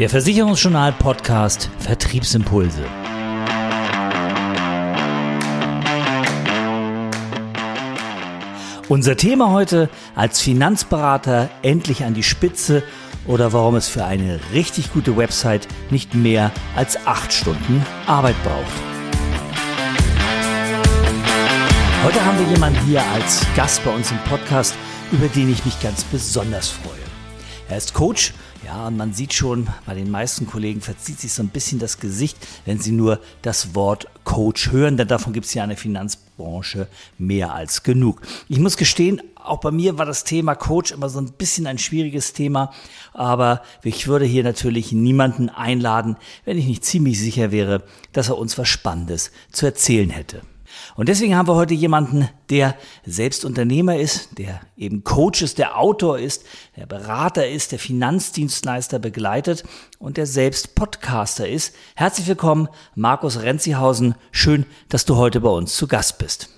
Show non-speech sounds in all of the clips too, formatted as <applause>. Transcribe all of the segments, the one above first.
Der Versicherungsjournal Podcast Vertriebsimpulse. Unser Thema heute als Finanzberater endlich an die Spitze oder warum es für eine richtig gute Website nicht mehr als acht Stunden Arbeit braucht. Heute haben wir jemanden hier als Gast bei uns im Podcast, über den ich mich ganz besonders freue. Er ist Coach ja, und man sieht schon, bei den meisten Kollegen verzieht sich so ein bisschen das Gesicht, wenn sie nur das Wort Coach hören, denn davon gibt es ja in der Finanzbranche mehr als genug. Ich muss gestehen, auch bei mir war das Thema Coach immer so ein bisschen ein schwieriges Thema, aber ich würde hier natürlich niemanden einladen, wenn ich nicht ziemlich sicher wäre, dass er uns was Spannendes zu erzählen hätte. Und deswegen haben wir heute jemanden, der selbst Unternehmer ist, der eben Coach ist, der Autor ist, der Berater ist, der Finanzdienstleister begleitet und der selbst Podcaster ist. Herzlich willkommen, Markus Renzihausen. Schön, dass du heute bei uns zu Gast bist.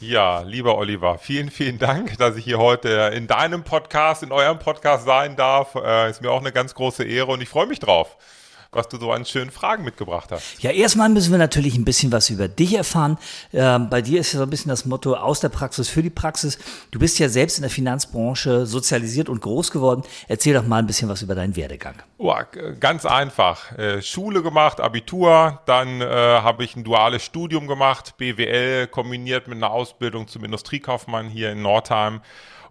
Ja, lieber Oliver, vielen, vielen Dank, dass ich hier heute in deinem Podcast, in eurem Podcast sein darf. Äh, ist mir auch eine ganz große Ehre und ich freue mich drauf was du so an schönen Fragen mitgebracht hast. Ja, erstmal müssen wir natürlich ein bisschen was über dich erfahren. Ähm, bei dir ist ja so ein bisschen das Motto aus der Praxis für die Praxis. Du bist ja selbst in der Finanzbranche sozialisiert und groß geworden. Erzähl doch mal ein bisschen was über deinen Werdegang. Oh, ganz einfach. Äh, Schule gemacht, Abitur, dann äh, habe ich ein duales Studium gemacht, BWL kombiniert mit einer Ausbildung zum Industriekaufmann hier in Nordheim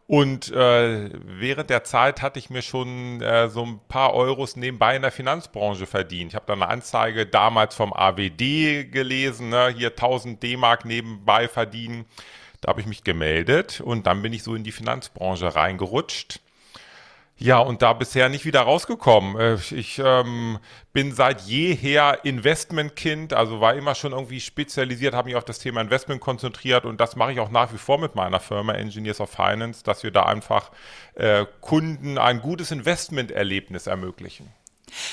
und äh, während der Zeit hatte ich mir schon äh, so ein paar Euros nebenbei in der Finanzbranche verdient. Ich habe da eine Anzeige damals vom AWD gelesen, ne? hier 1000 D-Mark nebenbei verdienen. Da habe ich mich gemeldet und dann bin ich so in die Finanzbranche reingerutscht. Ja, und da bisher nicht wieder rausgekommen. Äh, ich ähm, bin seit jeher Investmentkind, also war immer schon irgendwie spezialisiert, habe mich auf das Thema Investment konzentriert und das mache ich auch nach wie vor mit meiner Firma Engineers of Finance, dass wir da einfach äh, Kunden ein gutes Investmenterlebnis ermöglichen.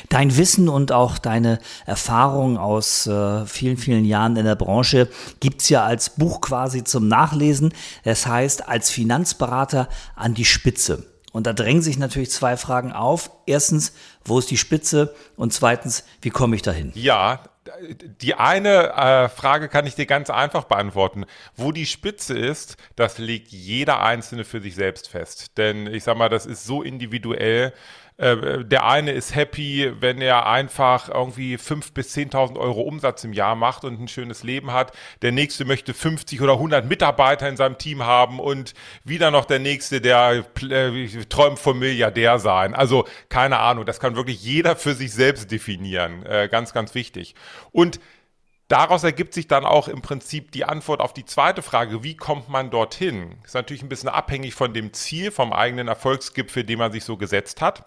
Dein Wissen und auch deine Erfahrung aus äh, vielen, vielen Jahren in der Branche gibt's ja als Buch quasi zum Nachlesen. Das heißt, als Finanzberater an die Spitze. Und da drängen sich natürlich zwei Fragen auf. Erstens, wo ist die Spitze? Und zweitens, wie komme ich dahin? Ja, die eine äh, Frage kann ich dir ganz einfach beantworten. Wo die Spitze ist, das legt jeder Einzelne für sich selbst fest. Denn ich sag mal, das ist so individuell. Äh, der eine ist happy, wenn er einfach irgendwie 5.000 bis 10.000 Euro Umsatz im Jahr macht und ein schönes Leben hat. Der nächste möchte 50 oder 100 Mitarbeiter in seinem Team haben und wieder noch der nächste, der äh, träumt vom Milliardär sein. Also keine Ahnung, das kann wirklich jeder für sich selbst definieren. Äh, ganz, ganz wichtig. Und Daraus ergibt sich dann auch im Prinzip die Antwort auf die zweite Frage, wie kommt man dorthin? Ist natürlich ein bisschen abhängig von dem Ziel, vom eigenen Erfolgsgipfel, den man sich so gesetzt hat.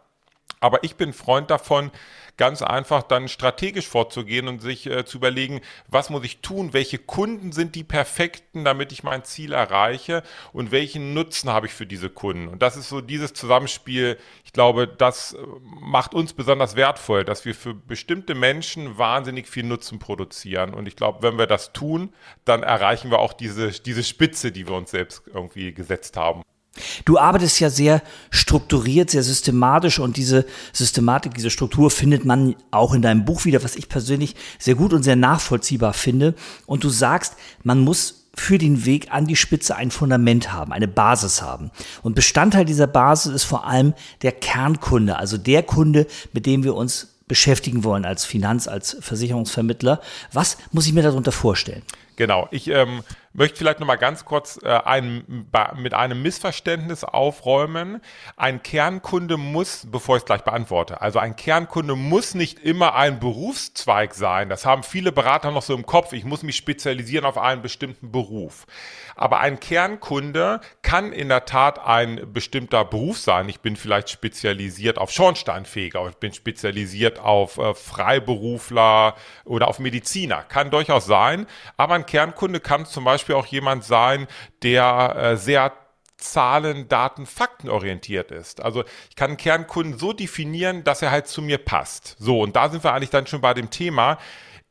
Aber ich bin Freund davon, ganz einfach dann strategisch vorzugehen und sich äh, zu überlegen, was muss ich tun, welche Kunden sind die perfekten, damit ich mein Ziel erreiche und welchen Nutzen habe ich für diese Kunden. Und das ist so dieses Zusammenspiel, ich glaube, das äh, macht uns besonders wertvoll, dass wir für bestimmte Menschen wahnsinnig viel Nutzen produzieren. Und ich glaube, wenn wir das tun, dann erreichen wir auch diese, diese Spitze, die wir uns selbst irgendwie gesetzt haben. Du arbeitest ja sehr strukturiert, sehr systematisch und diese Systematik, diese Struktur findet man auch in deinem Buch wieder, was ich persönlich sehr gut und sehr nachvollziehbar finde. Und du sagst, man muss für den Weg an die Spitze ein Fundament haben, eine Basis haben. Und Bestandteil dieser Basis ist vor allem der Kernkunde, also der Kunde, mit dem wir uns beschäftigen wollen als Finanz-, als Versicherungsvermittler. Was muss ich mir darunter vorstellen? Genau, ich ähm, möchte vielleicht noch mal ganz kurz äh, ein, mit einem Missverständnis aufräumen. Ein Kernkunde muss, bevor ich es gleich beantworte, also ein Kernkunde muss nicht immer ein Berufszweig sein. Das haben viele Berater noch so im Kopf. Ich muss mich spezialisieren auf einen bestimmten Beruf. Aber ein Kernkunde kann in der Tat ein bestimmter Beruf sein. Ich bin vielleicht spezialisiert auf Schornsteinfeger, ich bin spezialisiert auf äh, Freiberufler oder auf Mediziner. Kann durchaus sein. Aber ein Kernkunde kann zum Beispiel Beispiel auch jemand sein, der äh, sehr Zahlen, Daten, Fakten orientiert ist. Also ich kann einen Kernkunden so definieren, dass er halt zu mir passt. So, und da sind wir eigentlich dann schon bei dem Thema.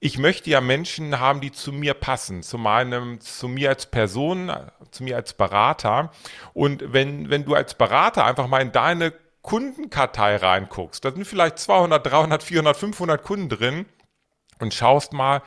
Ich möchte ja Menschen haben, die zu mir passen, zu meinem, zu mir als Person, zu mir als Berater. Und wenn, wenn du als Berater einfach mal in deine Kundenkartei reinguckst, da sind vielleicht 200, 300, 400, 500 Kunden drin und schaust mal,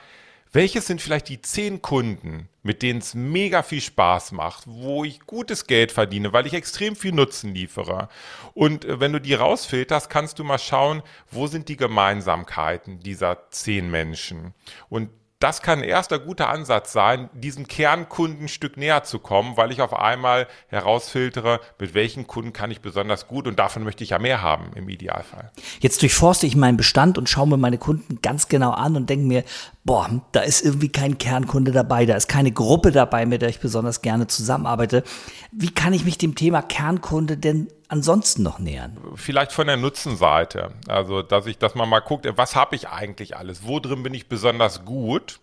welches sind vielleicht die zehn Kunden, mit denen es mega viel Spaß macht, wo ich gutes Geld verdiene, weil ich extrem viel Nutzen liefere. Und äh, wenn du die rausfilterst, kannst du mal schauen, wo sind die Gemeinsamkeiten dieser zehn Menschen. Und das kann ein erster guter Ansatz sein, diesem Kernkunden ein Stück näher zu kommen, weil ich auf einmal herausfiltere, mit welchen Kunden kann ich besonders gut und davon möchte ich ja mehr haben im Idealfall. Jetzt durchforste ich meinen Bestand und schaue mir meine Kunden ganz genau an und denke mir, boah, da ist irgendwie kein Kernkunde dabei, da ist keine Gruppe dabei, mit der ich besonders gerne zusammenarbeite. Wie kann ich mich dem Thema Kernkunde denn ansonsten noch nähern? Vielleicht von der Nutzenseite. Also, dass ich, dass man mal guckt, was habe ich eigentlich alles? Wo drin bin ich besonders gut?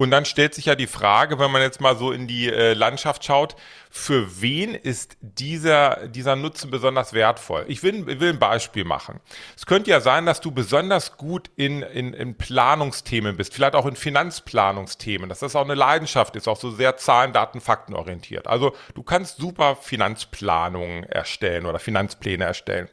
Und dann stellt sich ja die Frage, wenn man jetzt mal so in die äh, Landschaft schaut, für wen ist dieser, dieser Nutzen besonders wertvoll? Ich will, will ein Beispiel machen. Es könnte ja sein, dass du besonders gut in, in, in Planungsthemen bist, vielleicht auch in Finanzplanungsthemen, dass das auch eine Leidenschaft ist, auch so sehr Zahlen, Daten, Fakten orientiert. Also du kannst super Finanzplanungen erstellen oder Finanzpläne erstellen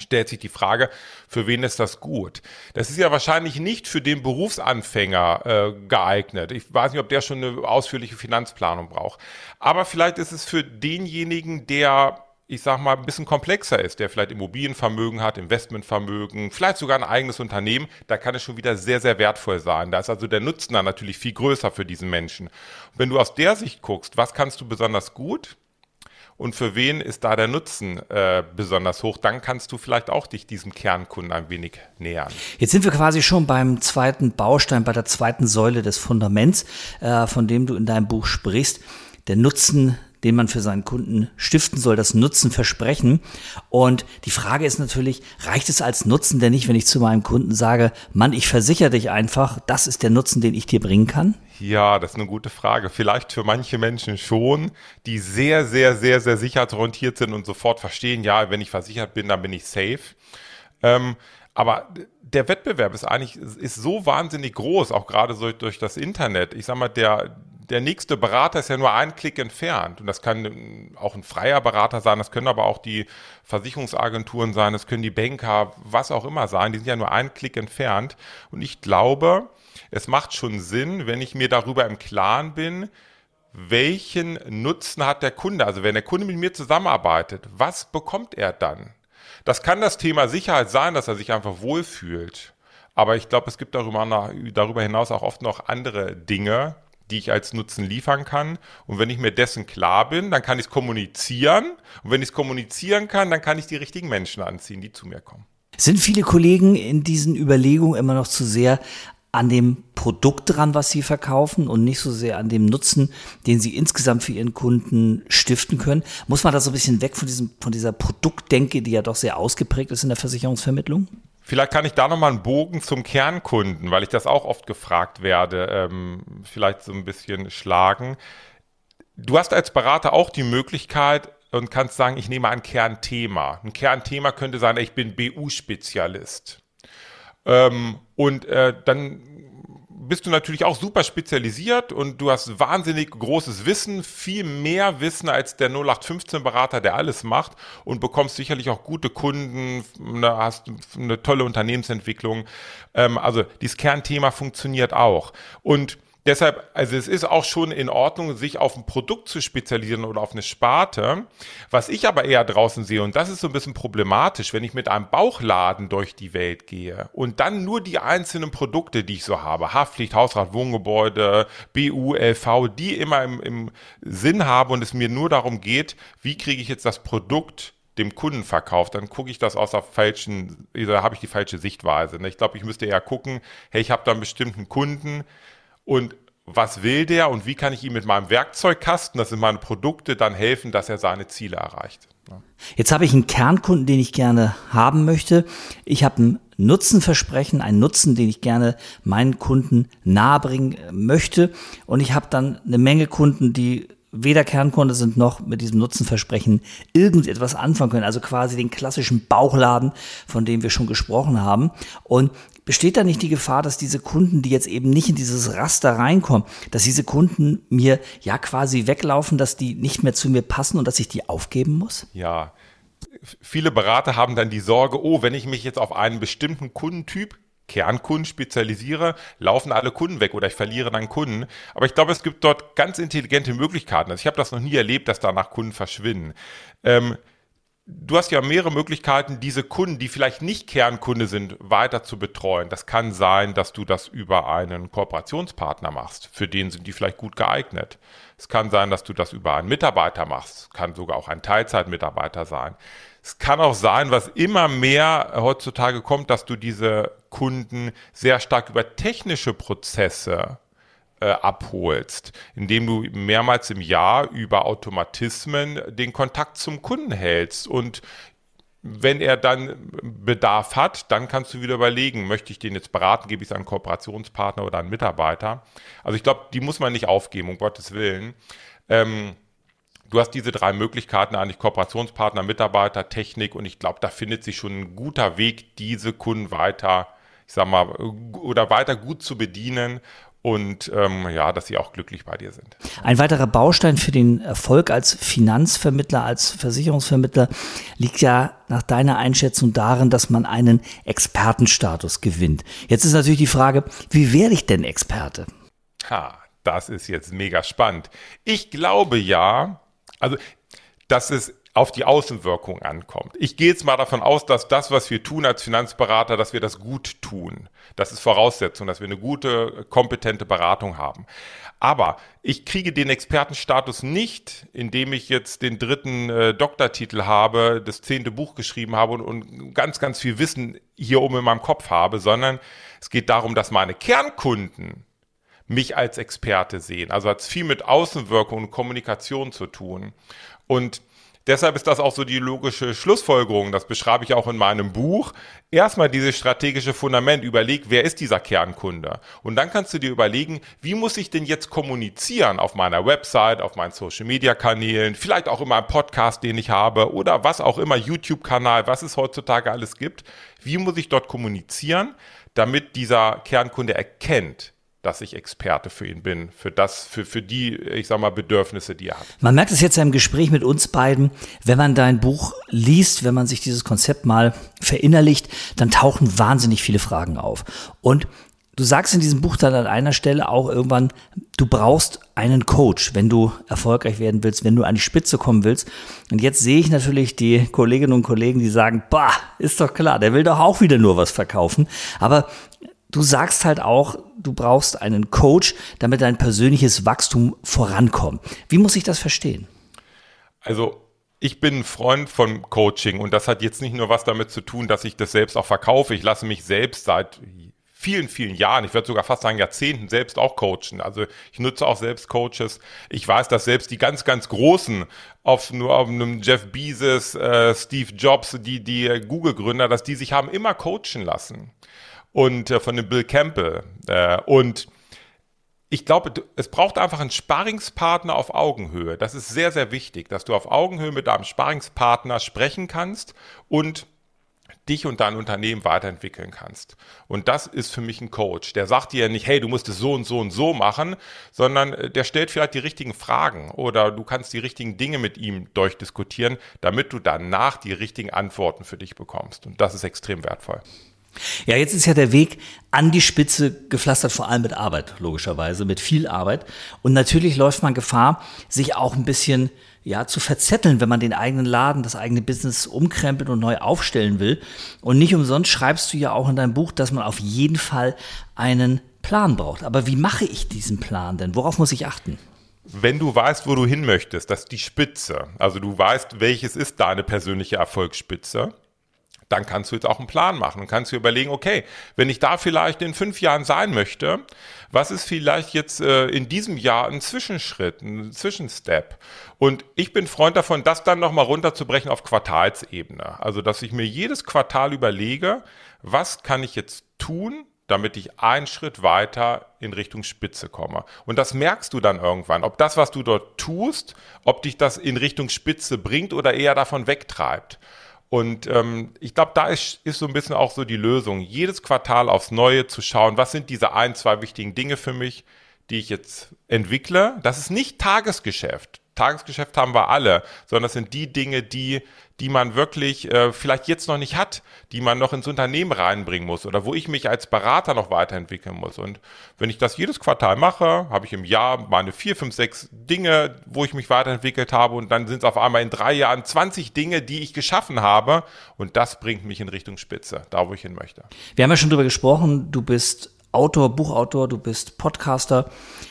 stellt sich die Frage, für wen ist das gut? Das ist ja wahrscheinlich nicht für den Berufsanfänger äh, geeignet. Ich weiß nicht, ob der schon eine ausführliche Finanzplanung braucht. Aber vielleicht ist es für denjenigen, der ich sag mal, ein bisschen komplexer ist, der vielleicht Immobilienvermögen hat, Investmentvermögen, vielleicht sogar ein eigenes Unternehmen, da kann es schon wieder sehr, sehr wertvoll sein. Da ist also der Nutzen dann natürlich viel größer für diesen Menschen. wenn du aus der Sicht guckst, was kannst du besonders gut? Und für wen ist da der Nutzen äh, besonders hoch, dann kannst du vielleicht auch dich diesem Kernkunden ein wenig nähern. Jetzt sind wir quasi schon beim zweiten Baustein, bei der zweiten Säule des Fundaments, äh, von dem du in deinem Buch sprichst. Der Nutzen den man für seinen Kunden stiften soll, das Nutzenversprechen. Und die Frage ist natürlich, reicht es als Nutzen denn nicht, wenn ich zu meinem Kunden sage, Mann, ich versichere dich einfach, das ist der Nutzen, den ich dir bringen kann? Ja, das ist eine gute Frage. Vielleicht für manche Menschen schon, die sehr, sehr, sehr, sehr sicherheitsorientiert sind und sofort verstehen, ja, wenn ich versichert bin, dann bin ich safe. Ähm, aber der Wettbewerb ist eigentlich ist so wahnsinnig groß, auch gerade so durch das Internet. Ich sag mal, der, der nächste Berater ist ja nur ein Klick entfernt. Und das kann auch ein freier Berater sein, das können aber auch die Versicherungsagenturen sein, das können die Banker, was auch immer sein. Die sind ja nur ein Klick entfernt. Und ich glaube, es macht schon Sinn, wenn ich mir darüber im Klaren bin, welchen Nutzen hat der Kunde? Also wenn der Kunde mit mir zusammenarbeitet, was bekommt er dann? Das kann das Thema Sicherheit sein, dass er sich einfach wohlfühlt. Aber ich glaube, es gibt darüber hinaus auch oft noch andere Dinge, die ich als Nutzen liefern kann. Und wenn ich mir dessen klar bin, dann kann ich es kommunizieren. Und wenn ich es kommunizieren kann, dann kann ich die richtigen Menschen anziehen, die zu mir kommen. Sind viele Kollegen in diesen Überlegungen immer noch zu sehr an dem Produkt dran, was sie verkaufen und nicht so sehr an dem Nutzen, den sie insgesamt für ihren Kunden stiften können? Muss man da so ein bisschen weg von, diesem, von dieser Produktdenke, die ja doch sehr ausgeprägt ist in der Versicherungsvermittlung? Vielleicht kann ich da nochmal einen Bogen zum Kernkunden, weil ich das auch oft gefragt werde, ähm, vielleicht so ein bisschen schlagen. Du hast als Berater auch die Möglichkeit und kannst sagen, ich nehme ein Kernthema. Ein Kernthema könnte sein, ich bin BU-Spezialist. Ähm, und äh, dann bist du natürlich auch super spezialisiert und du hast wahnsinnig großes Wissen, viel mehr Wissen als der 0815-Berater, der alles macht und bekommst sicherlich auch gute Kunden, ne, hast eine tolle Unternehmensentwicklung. Ähm, also dieses Kernthema funktioniert auch. Und Deshalb, also es ist auch schon in Ordnung, sich auf ein Produkt zu spezialisieren oder auf eine Sparte. Was ich aber eher draußen sehe, und das ist so ein bisschen problematisch, wenn ich mit einem Bauchladen durch die Welt gehe und dann nur die einzelnen Produkte, die ich so habe, Haftpflicht, Hausrat, Wohngebäude, BU, LV, die immer im, im Sinn habe und es mir nur darum geht, wie kriege ich jetzt das Produkt dem Kunden verkauft, dann gucke ich das aus der falschen, da habe ich die falsche Sichtweise. Ich glaube, ich müsste eher gucken, hey, ich habe da einen bestimmten Kunden, und was will der und wie kann ich ihm mit meinem Werkzeugkasten, das sind meine Produkte, dann helfen, dass er seine Ziele erreicht. Jetzt habe ich einen Kernkunden, den ich gerne haben möchte. Ich habe ein Nutzenversprechen, einen Nutzen, den ich gerne meinen Kunden nahebringen möchte. Und ich habe dann eine Menge Kunden, die weder Kernkunde sind noch mit diesem Nutzenversprechen irgendetwas anfangen können. Also quasi den klassischen Bauchladen, von dem wir schon gesprochen haben. Und besteht da nicht die Gefahr, dass diese Kunden, die jetzt eben nicht in dieses Raster reinkommen, dass diese Kunden mir ja quasi weglaufen, dass die nicht mehr zu mir passen und dass ich die aufgeben muss? Ja, viele Berater haben dann die Sorge, oh, wenn ich mich jetzt auf einen bestimmten Kundentyp Kernkunden spezialisiere, laufen alle Kunden weg oder ich verliere dann Kunden. Aber ich glaube, es gibt dort ganz intelligente Möglichkeiten. Also ich habe das noch nie erlebt, dass danach Kunden verschwinden. Ähm, du hast ja mehrere Möglichkeiten, diese Kunden, die vielleicht nicht Kernkunde sind, weiter zu betreuen. Das kann sein, dass du das über einen Kooperationspartner machst. Für den sind die vielleicht gut geeignet. Es kann sein, dass du das über einen Mitarbeiter machst. Kann sogar auch ein Teilzeitmitarbeiter sein. Es kann auch sein, was immer mehr heutzutage kommt, dass du diese Kunden sehr stark über technische Prozesse äh, abholst, indem du mehrmals im Jahr über Automatismen den Kontakt zum Kunden hältst und wenn er dann Bedarf hat, dann kannst du wieder überlegen, möchte ich den jetzt beraten, gebe ich es an einen Kooperationspartner oder einen Mitarbeiter. Also ich glaube, die muss man nicht aufgeben, um Gottes Willen. Ähm, du hast diese drei Möglichkeiten eigentlich Kooperationspartner, Mitarbeiter, Technik und ich glaube, da findet sich schon ein guter Weg, diese Kunden weiter, ich sag mal, oder weiter gut zu bedienen und ähm, ja, dass sie auch glücklich bei dir sind. Ein weiterer Baustein für den Erfolg als Finanzvermittler, als Versicherungsvermittler liegt ja nach deiner Einschätzung darin, dass man einen Expertenstatus gewinnt. Jetzt ist natürlich die Frage, wie werde ich denn Experte? Ha, das ist jetzt mega spannend. Ich glaube ja, also dass es auf die Außenwirkung ankommt. Ich gehe jetzt mal davon aus, dass das, was wir tun als Finanzberater, dass wir das gut tun. Das ist Voraussetzung, dass wir eine gute, kompetente Beratung haben. Aber ich kriege den Expertenstatus nicht, indem ich jetzt den dritten äh, Doktortitel habe, das zehnte Buch geschrieben habe und, und ganz, ganz viel Wissen hier oben in meinem Kopf habe, sondern es geht darum, dass meine Kernkunden mich als Experte sehen. Also hat es viel mit Außenwirkung und Kommunikation zu tun. Und Deshalb ist das auch so die logische Schlussfolgerung. Das beschreibe ich auch in meinem Buch. Erstmal dieses strategische Fundament. Überleg, wer ist dieser Kernkunde? Und dann kannst du dir überlegen, wie muss ich denn jetzt kommunizieren auf meiner Website, auf meinen Social Media Kanälen, vielleicht auch in meinem Podcast, den ich habe oder was auch immer, YouTube-Kanal, was es heutzutage alles gibt. Wie muss ich dort kommunizieren, damit dieser Kernkunde erkennt, dass ich Experte für ihn bin, für das, für, für die, ich sag mal, Bedürfnisse, die er hat. Man merkt es jetzt im Gespräch mit uns beiden, wenn man dein Buch liest, wenn man sich dieses Konzept mal verinnerlicht, dann tauchen wahnsinnig viele Fragen auf. Und du sagst in diesem Buch dann an einer Stelle auch irgendwann, du brauchst einen Coach, wenn du erfolgreich werden willst, wenn du an die Spitze kommen willst. Und jetzt sehe ich natürlich die Kolleginnen und Kollegen, die sagen, bah, ist doch klar, der will doch auch wieder nur was verkaufen. Aber du sagst halt auch, du brauchst einen Coach, damit dein persönliches Wachstum vorankommt. Wie muss ich das verstehen? Also ich bin ein Freund von Coaching und das hat jetzt nicht nur was damit zu tun, dass ich das selbst auch verkaufe. Ich lasse mich selbst seit vielen, vielen Jahren, ich würde sogar fast sagen Jahrzehnten selbst auch coachen. Also ich nutze auch selbst Coaches. Ich weiß, dass selbst die ganz, ganz Großen, auf nur auf einem Jeff Bezos, äh, Steve Jobs, die, die Google-Gründer, dass die sich haben immer coachen lassen und äh, von dem Bill Campbell. Äh, und ich glaube, es braucht einfach einen Sparingspartner auf Augenhöhe. Das ist sehr, sehr wichtig, dass du auf Augenhöhe mit deinem Sparingspartner sprechen kannst und dich und dein Unternehmen weiterentwickeln kannst. Und das ist für mich ein Coach. Der sagt dir nicht, hey, du musst es so und so und so machen, sondern äh, der stellt vielleicht die richtigen Fragen oder du kannst die richtigen Dinge mit ihm durchdiskutieren, damit du danach die richtigen Antworten für dich bekommst. Und das ist extrem wertvoll. Ja, jetzt ist ja der Weg an die Spitze gepflastert, vor allem mit Arbeit, logischerweise, mit viel Arbeit. Und natürlich läuft man Gefahr, sich auch ein bisschen ja, zu verzetteln, wenn man den eigenen Laden, das eigene Business umkrempelt und neu aufstellen will. Und nicht umsonst schreibst du ja auch in deinem Buch, dass man auf jeden Fall einen Plan braucht. Aber wie mache ich diesen Plan denn? Worauf muss ich achten? Wenn du weißt, wo du hin möchtest, das ist die Spitze. Also du weißt, welches ist deine persönliche Erfolgsspitze dann kannst du jetzt auch einen Plan machen und kannst dir überlegen, okay, wenn ich da vielleicht in fünf Jahren sein möchte, was ist vielleicht jetzt äh, in diesem Jahr ein Zwischenschritt, ein Zwischenstep? Und ich bin Freund davon, das dann nochmal runterzubrechen auf Quartalsebene. Also, dass ich mir jedes Quartal überlege, was kann ich jetzt tun, damit ich einen Schritt weiter in Richtung Spitze komme. Und das merkst du dann irgendwann, ob das, was du dort tust, ob dich das in Richtung Spitze bringt oder eher davon wegtreibt. Und ähm, ich glaube, da ist, ist so ein bisschen auch so die Lösung, jedes Quartal aufs Neue zu schauen, was sind diese ein, zwei wichtigen Dinge für mich, die ich jetzt entwickle. Das ist nicht Tagesgeschäft. Tagesgeschäft haben wir alle, sondern das sind die Dinge, die die man wirklich äh, vielleicht jetzt noch nicht hat, die man noch ins Unternehmen reinbringen muss oder wo ich mich als Berater noch weiterentwickeln muss. Und wenn ich das jedes Quartal mache, habe ich im Jahr meine vier, fünf, sechs Dinge, wo ich mich weiterentwickelt habe und dann sind es auf einmal in drei Jahren 20 Dinge, die ich geschaffen habe und das bringt mich in Richtung Spitze, da wo ich hin möchte. Wir haben ja schon drüber gesprochen, du bist Autor, Buchautor, du bist Podcaster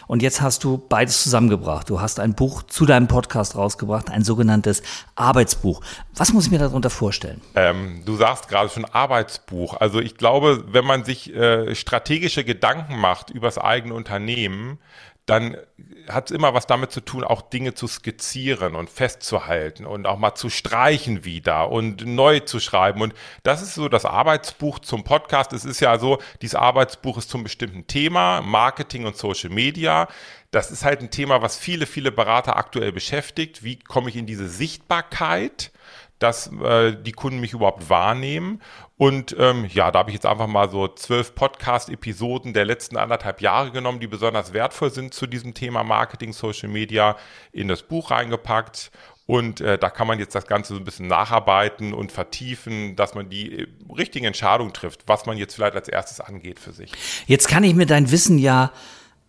und jetzt hast du beides zusammengebracht. Du hast ein Buch zu deinem Podcast rausgebracht, ein sogenanntes Arbeitsbuch. Was muss ich mir darunter vorstellen? Ähm, du sagst gerade schon Arbeitsbuch. Also ich glaube, wenn man sich äh, strategische Gedanken macht über das eigene Unternehmen, dann hat es immer was damit zu tun, auch Dinge zu skizzieren und festzuhalten und auch mal zu streichen wieder und neu zu schreiben. Und das ist so das Arbeitsbuch zum Podcast. Es ist ja so, dieses Arbeitsbuch ist zum bestimmten Thema, Marketing und Social Media. Das ist halt ein Thema, was viele, viele Berater aktuell beschäftigt. Wie komme ich in diese Sichtbarkeit? Dass äh, die Kunden mich überhaupt wahrnehmen. Und ähm, ja, da habe ich jetzt einfach mal so zwölf Podcast-Episoden der letzten anderthalb Jahre genommen, die besonders wertvoll sind zu diesem Thema Marketing, Social Media, in das Buch reingepackt. Und äh, da kann man jetzt das Ganze so ein bisschen nacharbeiten und vertiefen, dass man die äh, richtigen Entscheidungen trifft, was man jetzt vielleicht als erstes angeht für sich. Jetzt kann ich mir dein Wissen ja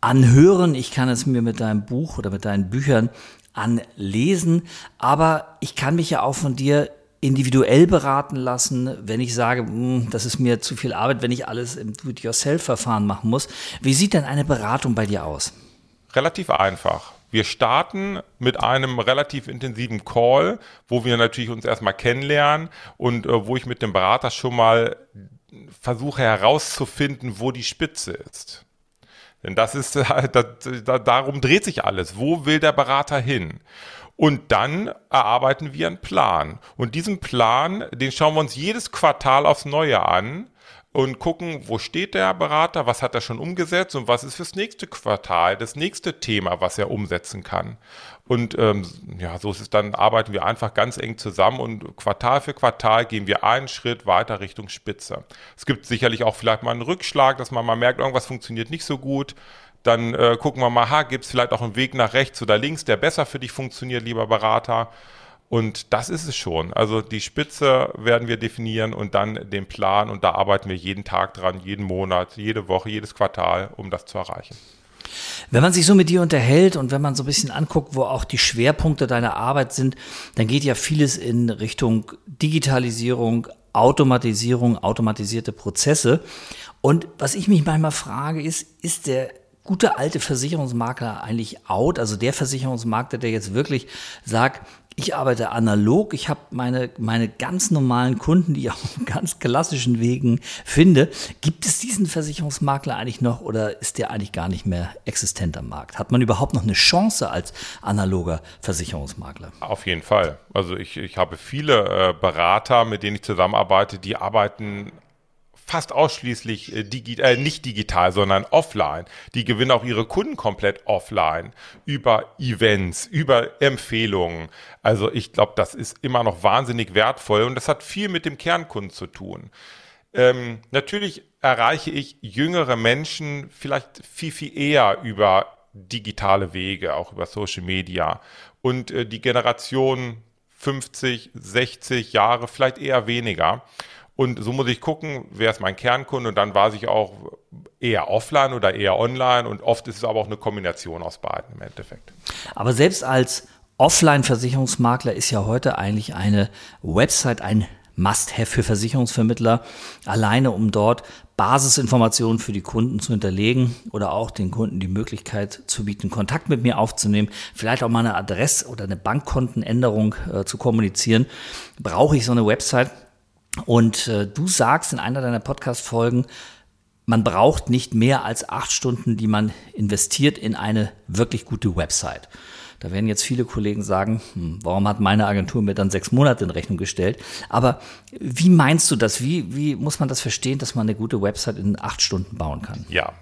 anhören. Ich kann es mir mit deinem Buch oder mit deinen Büchern anlesen. Aber ich kann mich ja auch von dir individuell beraten lassen, wenn ich sage, hm, das ist mir zu viel Arbeit, wenn ich alles im Do-it-yourself-Verfahren machen muss. Wie sieht denn eine Beratung bei dir aus? Relativ einfach. Wir starten mit einem relativ intensiven Call, wo wir natürlich uns erstmal kennenlernen und äh, wo ich mit dem Berater schon mal versuche herauszufinden, wo die Spitze ist. Denn das ist, <laughs> das, darum dreht sich alles. Wo will der Berater hin? Und dann erarbeiten wir einen Plan. Und diesen Plan, den schauen wir uns jedes Quartal aufs Neue an und gucken, wo steht der Berater, was hat er schon umgesetzt und was ist fürs nächste Quartal das nächste Thema, was er umsetzen kann. Und ähm, ja, so ist es dann, arbeiten wir einfach ganz eng zusammen und Quartal für Quartal gehen wir einen Schritt weiter Richtung Spitze. Es gibt sicherlich auch vielleicht mal einen Rückschlag, dass man mal merkt, irgendwas funktioniert nicht so gut. Dann äh, gucken wir mal, ha, gibt es vielleicht auch einen Weg nach rechts oder links, der besser für dich funktioniert, lieber Berater. Und das ist es schon. Also die Spitze werden wir definieren und dann den Plan und da arbeiten wir jeden Tag dran, jeden Monat, jede Woche, jedes Quartal, um das zu erreichen. Wenn man sich so mit dir unterhält und wenn man so ein bisschen anguckt, wo auch die Schwerpunkte deiner Arbeit sind, dann geht ja vieles in Richtung Digitalisierung, Automatisierung, automatisierte Prozesse. Und was ich mich manchmal frage, ist, ist der gute alte Versicherungsmakler eigentlich out? Also der Versicherungsmakler, der jetzt wirklich sagt, ich arbeite analog, ich habe meine, meine ganz normalen Kunden, die ich auf <laughs> ganz klassischen Wegen finde. Gibt es diesen Versicherungsmakler eigentlich noch oder ist der eigentlich gar nicht mehr existent am Markt? Hat man überhaupt noch eine Chance als analoger Versicherungsmakler? Auf jeden Fall. Also ich, ich habe viele äh, Berater, mit denen ich zusammenarbeite, die arbeiten fast ausschließlich äh, digi äh, nicht digital, sondern offline. Die gewinnen auch ihre Kunden komplett offline über Events, über Empfehlungen. Also ich glaube, das ist immer noch wahnsinnig wertvoll und das hat viel mit dem Kernkunden zu tun. Ähm, natürlich erreiche ich jüngere Menschen vielleicht viel, viel eher über digitale Wege, auch über Social Media. Und äh, die Generation 50, 60 Jahre vielleicht eher weniger. Und so muss ich gucken, wer ist mein Kernkunde und dann weiß ich auch eher offline oder eher online und oft ist es aber auch eine Kombination aus beiden im Endeffekt. Aber selbst als Offline-Versicherungsmakler ist ja heute eigentlich eine Website ein Must-Have für Versicherungsvermittler, alleine um dort Basisinformationen für die Kunden zu hinterlegen oder auch den Kunden die Möglichkeit zu bieten, Kontakt mit mir aufzunehmen, vielleicht auch mal eine Adresse oder eine Bankkontenänderung äh, zu kommunizieren, brauche ich so eine Website. Und äh, du sagst in einer deiner Podcast-Folgen, man braucht nicht mehr als acht Stunden, die man investiert in eine wirklich gute Website. Da werden jetzt viele Kollegen sagen, hm, warum hat meine Agentur mir dann sechs Monate in Rechnung gestellt? Aber wie meinst du das? Wie, wie muss man das verstehen, dass man eine gute Website in acht Stunden bauen kann? Ja,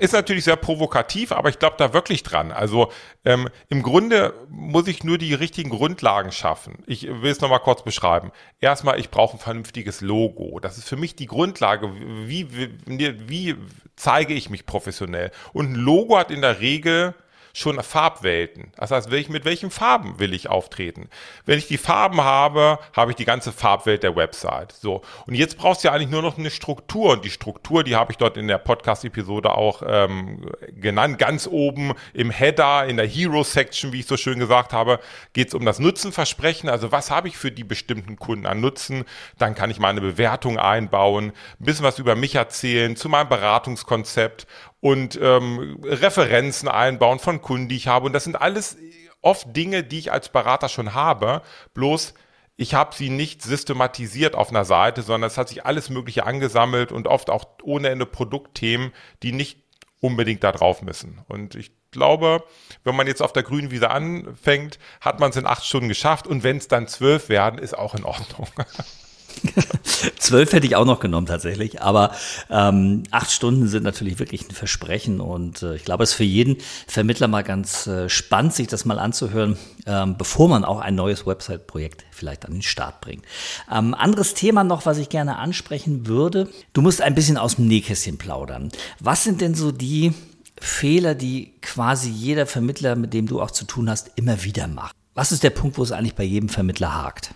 ist natürlich sehr provokativ, aber ich glaube da wirklich dran. Also ähm, im Grunde muss ich nur die richtigen Grundlagen schaffen. Ich will es nochmal kurz beschreiben. Erstmal, ich brauche ein vernünftiges Logo. Das ist für mich die Grundlage. Wie, wie, wie zeige ich mich professionell? Und ein Logo hat in der Regel schon Farbwelten. Das heißt, mit welchen Farben will ich auftreten? Wenn ich die Farben habe, habe ich die ganze Farbwelt der Website. So. Und jetzt brauchst du ja eigentlich nur noch eine Struktur. Und die Struktur, die habe ich dort in der Podcast-Episode auch ähm, genannt. Ganz oben im Header, in der Hero-Section, wie ich so schön gesagt habe, geht es um das Nutzenversprechen. Also was habe ich für die bestimmten Kunden an Nutzen? Dann kann ich meine Bewertung einbauen, ein bisschen was über mich erzählen, zu meinem Beratungskonzept und ähm, Referenzen einbauen von Kunden, die ich habe. Und das sind alles oft Dinge, die ich als Berater schon habe, bloß ich habe sie nicht systematisiert auf einer Seite, sondern es hat sich alles Mögliche angesammelt und oft auch ohne Ende Produktthemen, die nicht unbedingt da drauf müssen. Und ich glaube, wenn man jetzt auf der grünen Wiese anfängt, hat man es in acht Stunden geschafft und wenn es dann zwölf werden, ist auch in Ordnung. <laughs> <laughs> Zwölf hätte ich auch noch genommen tatsächlich, aber ähm, acht Stunden sind natürlich wirklich ein Versprechen und äh, ich glaube, es ist für jeden Vermittler mal ganz äh, spannend, sich das mal anzuhören, ähm, bevor man auch ein neues Website-Projekt vielleicht an den Start bringt. Ähm, anderes Thema noch, was ich gerne ansprechen würde. Du musst ein bisschen aus dem Nähkästchen plaudern. Was sind denn so die Fehler, die quasi jeder Vermittler, mit dem du auch zu tun hast, immer wieder macht? Was ist der Punkt, wo es eigentlich bei jedem Vermittler hakt?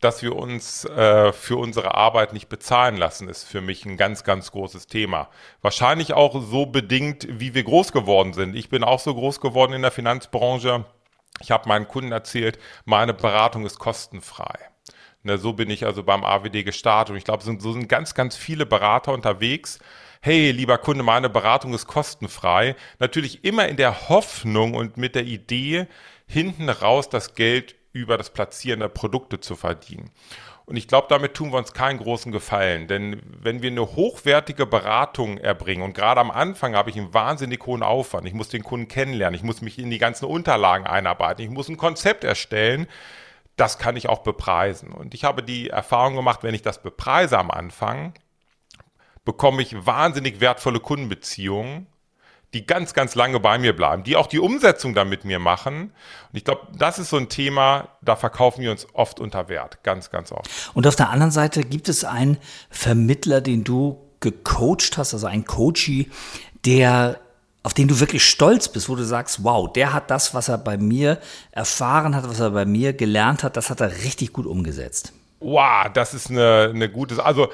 Dass wir uns äh, für unsere Arbeit nicht bezahlen lassen, ist für mich ein ganz, ganz großes Thema. Wahrscheinlich auch so bedingt, wie wir groß geworden sind. Ich bin auch so groß geworden in der Finanzbranche. Ich habe meinen Kunden erzählt, meine Beratung ist kostenfrei. Ne, so bin ich also beim AWD gestartet. Und ich glaube, so sind ganz, ganz viele Berater unterwegs. Hey, lieber Kunde, meine Beratung ist kostenfrei. Natürlich immer in der Hoffnung und mit der Idee, hinten raus das Geld über das Platzieren der Produkte zu verdienen. Und ich glaube, damit tun wir uns keinen großen Gefallen. Denn wenn wir eine hochwertige Beratung erbringen, und gerade am Anfang habe ich einen wahnsinnig hohen Aufwand, ich muss den Kunden kennenlernen, ich muss mich in die ganzen Unterlagen einarbeiten, ich muss ein Konzept erstellen, das kann ich auch bepreisen. Und ich habe die Erfahrung gemacht, wenn ich das bepreise am Anfang, bekomme ich wahnsinnig wertvolle Kundenbeziehungen die ganz, ganz lange bei mir bleiben, die auch die Umsetzung dann mit mir machen. Und ich glaube, das ist so ein Thema, da verkaufen wir uns oft unter Wert, ganz, ganz oft. Und auf der anderen Seite gibt es einen Vermittler, den du gecoacht hast, also einen Coachie, der auf den du wirklich stolz bist, wo du sagst, wow, der hat das, was er bei mir erfahren hat, was er bei mir gelernt hat, das hat er richtig gut umgesetzt. Wow, das ist eine, eine gute, also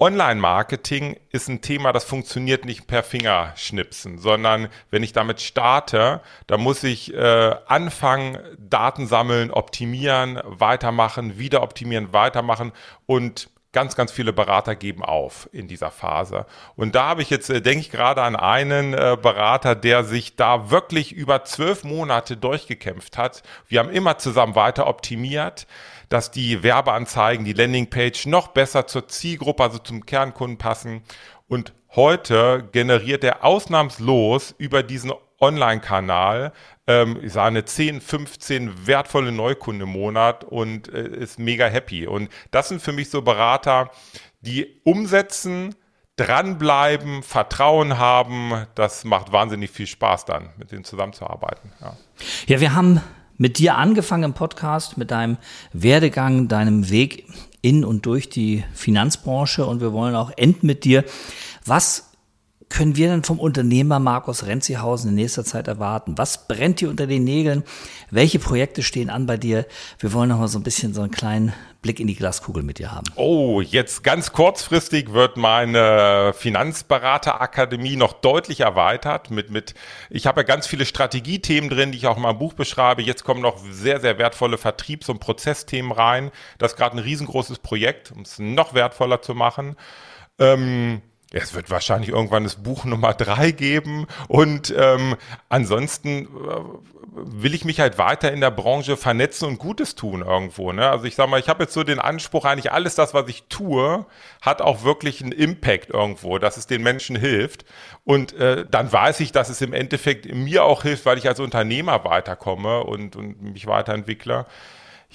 Online-Marketing ist ein Thema, das funktioniert nicht per Fingerschnipsen, sondern wenn ich damit starte, dann muss ich äh, anfangen, Daten sammeln, optimieren, weitermachen, wieder optimieren, weitermachen und ganz, ganz viele Berater geben auf in dieser Phase. Und da habe ich jetzt, äh, denke ich gerade an einen äh, Berater, der sich da wirklich über zwölf Monate durchgekämpft hat. Wir haben immer zusammen weiter optimiert dass die Werbeanzeigen, die Landingpage noch besser zur Zielgruppe, also zum Kernkunden passen. Und heute generiert er ausnahmslos über diesen Online-Kanal ähm, ich sage 10, 15 wertvolle Neukunden im Monat und äh, ist mega happy. Und das sind für mich so Berater, die umsetzen, dranbleiben, Vertrauen haben. Das macht wahnsinnig viel Spaß dann, mit denen zusammenzuarbeiten. Ja, ja wir haben mit dir angefangen im Podcast, mit deinem Werdegang, deinem Weg in und durch die Finanzbranche und wir wollen auch enden mit dir. Was können wir denn vom Unternehmer Markus Renzihausen in nächster Zeit erwarten? Was brennt dir unter den Nägeln? Welche Projekte stehen an bei dir? Wir wollen noch mal so ein bisschen so einen kleinen Blick in die Glaskugel mit dir haben. Oh, jetzt ganz kurzfristig wird meine Finanzberaterakademie noch deutlich erweitert mit, mit, ich habe ja ganz viele Strategiethemen drin, die ich auch in meinem Buch beschreibe. Jetzt kommen noch sehr, sehr wertvolle Vertriebs- und Prozessthemen rein. Das ist gerade ein riesengroßes Projekt, um es noch wertvoller zu machen. Ähm, es wird wahrscheinlich irgendwann das Buch Nummer drei geben. Und ähm, ansonsten äh, will ich mich halt weiter in der Branche vernetzen und Gutes tun irgendwo. Ne? Also ich sag mal, ich habe jetzt so den Anspruch, eigentlich alles das, was ich tue, hat auch wirklich einen Impact irgendwo, dass es den Menschen hilft. Und äh, dann weiß ich, dass es im Endeffekt mir auch hilft, weil ich als Unternehmer weiterkomme und, und mich weiterentwickle.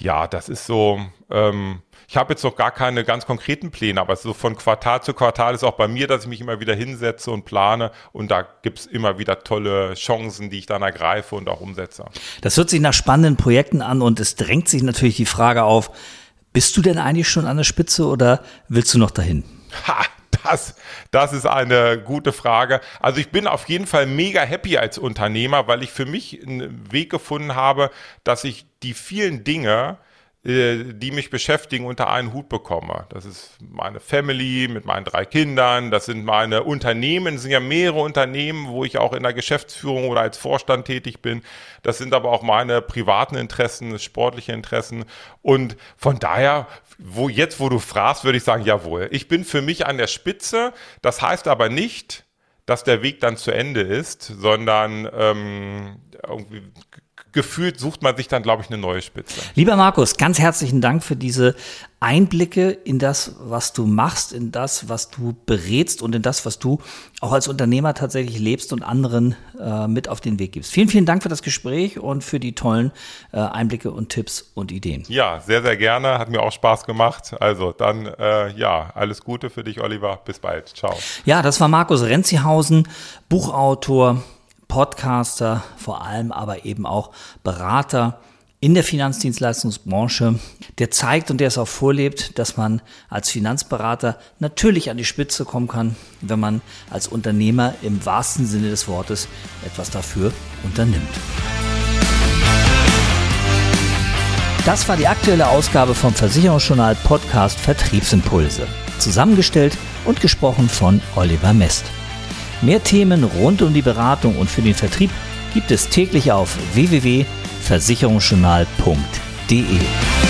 Ja, das ist so. Ähm, ich habe jetzt noch gar keine ganz konkreten Pläne, aber so von Quartal zu Quartal ist auch bei mir, dass ich mich immer wieder hinsetze und plane und da gibt es immer wieder tolle Chancen, die ich dann ergreife und auch umsetze. Das hört sich nach spannenden Projekten an und es drängt sich natürlich die Frage auf, bist du denn eigentlich schon an der Spitze oder willst du noch dahin? Ha, Das, das ist eine gute Frage. Also ich bin auf jeden Fall mega happy als Unternehmer, weil ich für mich einen Weg gefunden habe, dass ich die vielen Dinge, die mich beschäftigen, unter einen Hut bekomme. Das ist meine Family mit meinen drei Kindern, das sind meine Unternehmen, das sind ja mehrere Unternehmen, wo ich auch in der Geschäftsführung oder als Vorstand tätig bin. Das sind aber auch meine privaten Interessen, sportliche Interessen. Und von daher, wo jetzt, wo du fragst, würde ich sagen, jawohl. Ich bin für mich an der Spitze. Das heißt aber nicht, dass der Weg dann zu Ende ist, sondern ähm, irgendwie gefühlt sucht man sich dann, glaube ich, eine neue Spitze. Lieber Markus, ganz herzlichen Dank für diese Einblicke in das, was du machst, in das, was du berätst und in das, was du auch als Unternehmer tatsächlich lebst und anderen äh, mit auf den Weg gibst. Vielen, vielen Dank für das Gespräch und für die tollen äh, Einblicke und Tipps und Ideen. Ja, sehr, sehr gerne. Hat mir auch Spaß gemacht. Also dann, äh, ja, alles Gute für dich, Oliver. Bis bald. Ciao. Ja, das war Markus Renzihausen, Buchautor, Podcaster, vor allem aber eben auch Berater in der Finanzdienstleistungsbranche, der zeigt und der es auch vorlebt, dass man als Finanzberater natürlich an die Spitze kommen kann, wenn man als Unternehmer im wahrsten Sinne des Wortes etwas dafür unternimmt. Das war die aktuelle Ausgabe vom Versicherungsjournal Podcast Vertriebsimpulse, zusammengestellt und gesprochen von Oliver Mest. Mehr Themen rund um die Beratung und für den Vertrieb gibt es täglich auf www.versicherungsjournal.de.